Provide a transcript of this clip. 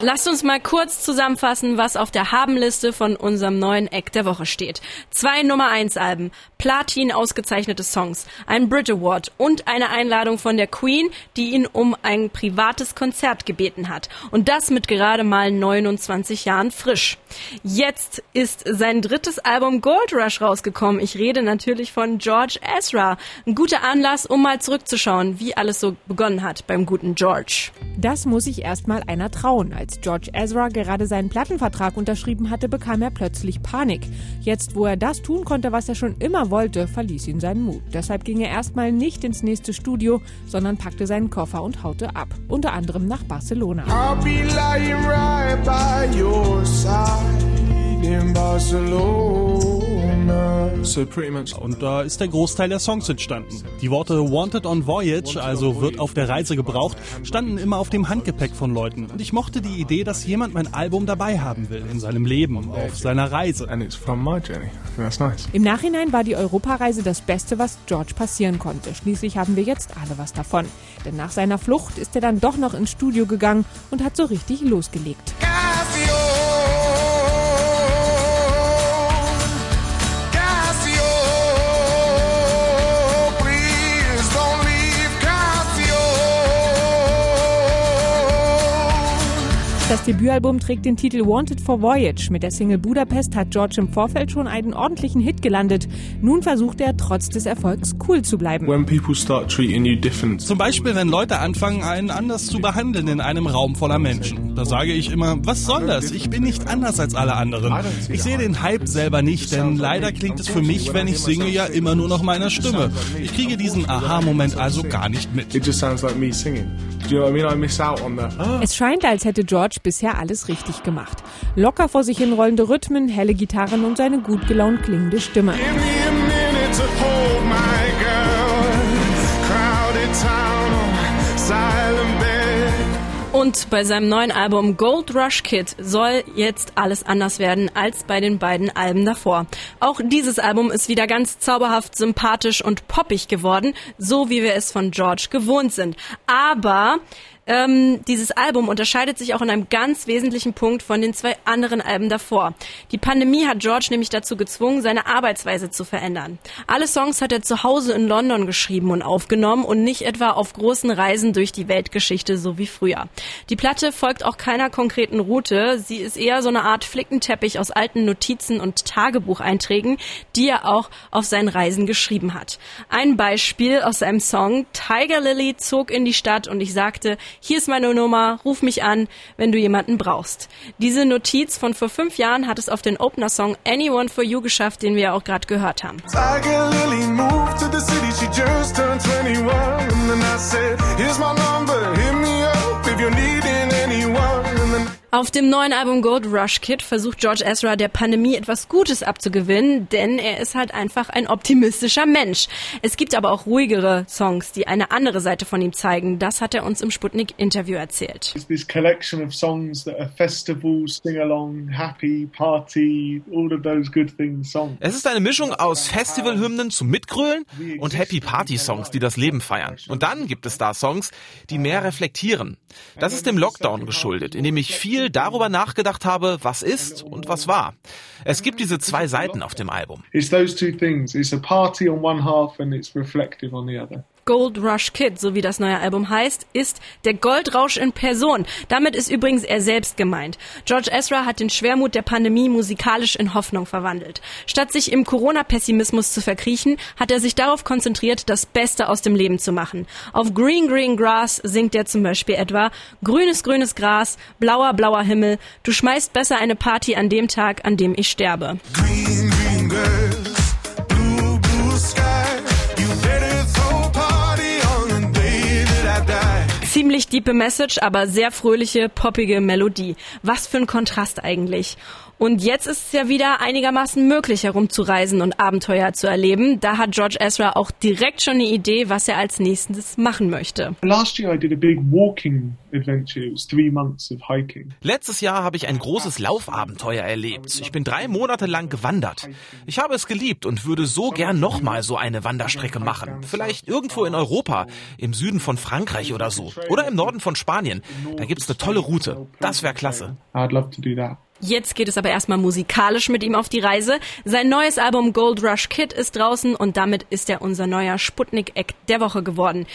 Lasst uns mal kurz zusammenfassen, was auf der Habenliste von unserem neuen Eck der Woche steht. Zwei Nummer 1 Alben, Platin ausgezeichnete Songs, ein Brit Award und eine Einladung von der Queen, die ihn um ein privates Konzert gebeten hat. Und das mit gerade mal 29 Jahren frisch. Jetzt ist sein drittes Album Gold Rush rausgekommen. Ich rede natürlich von George Ezra. Ein guter Anlass, um mal zurückzuschauen, wie alles so begonnen hat beim guten George. Das muss sich erstmal einer trauen. Als George Ezra gerade seinen Plattenvertrag unterschrieben hatte, bekam er plötzlich Panik. Jetzt, wo er das tun konnte, was er schon immer wollte, verließ ihn sein Mut. Deshalb ging er erstmal nicht ins nächste Studio, sondern packte seinen Koffer und haute ab. Unter anderem nach Barcelona. I'll Und da ist der Großteil der Songs entstanden. Die Worte Wanted on Voyage, also wird auf der Reise gebraucht, standen immer auf dem Handgepäck von Leuten. Und ich mochte die Idee, dass jemand mein Album dabei haben will, in seinem Leben, auf seiner Reise. Im Nachhinein war die Europareise das Beste, was George passieren konnte. Schließlich haben wir jetzt alle was davon. Denn nach seiner Flucht ist er dann doch noch ins Studio gegangen und hat so richtig losgelegt. Das Debütalbum trägt den Titel Wanted for Voyage. Mit der Single Budapest hat George im Vorfeld schon einen ordentlichen Hit gelandet. Nun versucht er trotz des Erfolgs cool zu bleiben. Zum Beispiel, wenn Leute anfangen, einen anders zu behandeln in einem Raum voller Menschen. Da sage ich immer, was soll das? Ich bin nicht anders als alle anderen. Ich sehe den Hype selber nicht, denn leider klingt es für mich, wenn ich singe, ja immer nur noch meiner Stimme. Ich kriege diesen Aha-Moment also gar nicht mit. Es scheint, als hätte George bisher alles richtig gemacht. Locker vor sich hin rollende Rhythmen, helle Gitarren und seine gut gelaunt klingende Stimme. Und bei seinem neuen Album Gold Rush Kid soll jetzt alles anders werden als bei den beiden Alben davor. Auch dieses Album ist wieder ganz zauberhaft, sympathisch und poppig geworden, so wie wir es von George gewohnt sind. Aber ähm, dieses Album unterscheidet sich auch in einem ganz wesentlichen Punkt von den zwei anderen Alben davor. Die Pandemie hat George nämlich dazu gezwungen, seine Arbeitsweise zu verändern. Alle Songs hat er zu Hause in London geschrieben und aufgenommen und nicht etwa auf großen Reisen durch die Weltgeschichte so wie früher. Die Platte folgt auch keiner konkreten Route. Sie ist eher so eine Art Flickenteppich aus alten Notizen und Tagebucheinträgen, die er auch auf seinen Reisen geschrieben hat. Ein Beispiel aus seinem Song Tiger Lily zog in die Stadt und ich sagte, hier ist meine Nummer, ruf mich an, wenn du jemanden brauchst. Diese Notiz von vor fünf Jahren hat es auf den Opener-Song Anyone for You geschafft, den wir ja auch gerade gehört haben. Tiger Lily moved to the city, she just turned 21 and then I said, here's my number, hit me up if you're needing. Auf dem neuen Album Gold Rush Kid versucht George Ezra der Pandemie etwas Gutes abzugewinnen, denn er ist halt einfach ein optimistischer Mensch. Es gibt aber auch ruhigere Songs, die eine andere Seite von ihm zeigen. Das hat er uns im Sputnik Interview erzählt. This collection of songs that are festival, sing along, happy, party, all of those good things songs. Es ist eine Mischung aus Festivalhymnen zum Mitgrölen und Happy Party Songs, die das Leben feiern. Und dann gibt es da Songs, die mehr reflektieren. Das ist dem Lockdown geschuldet, in dem ich viel viel darüber nachgedacht habe, was ist und was war. Es gibt diese zwei Seiten auf dem Album. It's those two things. It's a party on one half and it's reflective on the other. Gold Rush Kid, so wie das neue Album heißt, ist der Goldrausch in Person. Damit ist übrigens er selbst gemeint. George Ezra hat den Schwermut der Pandemie musikalisch in Hoffnung verwandelt. Statt sich im Corona-Pessimismus zu verkriechen, hat er sich darauf konzentriert, das Beste aus dem Leben zu machen. Auf Green Green Grass singt er zum Beispiel etwa Grünes grünes Gras, blauer blauer Himmel, du schmeißt besser eine Party an dem Tag, an dem ich sterbe. Green, green Ziemlich diepe Message, aber sehr fröhliche, poppige Melodie. Was für ein Kontrast eigentlich. Und jetzt ist es ja wieder einigermaßen möglich, herumzureisen und Abenteuer zu erleben. Da hat George Ezra auch direkt schon eine Idee, was er als nächstes machen möchte. Letztes Jahr habe ich ein großes Laufabenteuer erlebt. Ich bin drei Monate lang gewandert. Ich habe es geliebt und würde so gern nochmal so eine Wanderstrecke machen. Vielleicht irgendwo in Europa, im Süden von Frankreich oder so. Oder im Norden von Spanien. Da gibt's eine tolle Route. Das wäre klasse. I'd love to do that. Jetzt geht es aber erstmal musikalisch mit ihm auf die Reise. Sein neues Album Gold Rush Kid ist draußen und damit ist er unser neuer Sputnik-Act der Woche geworden.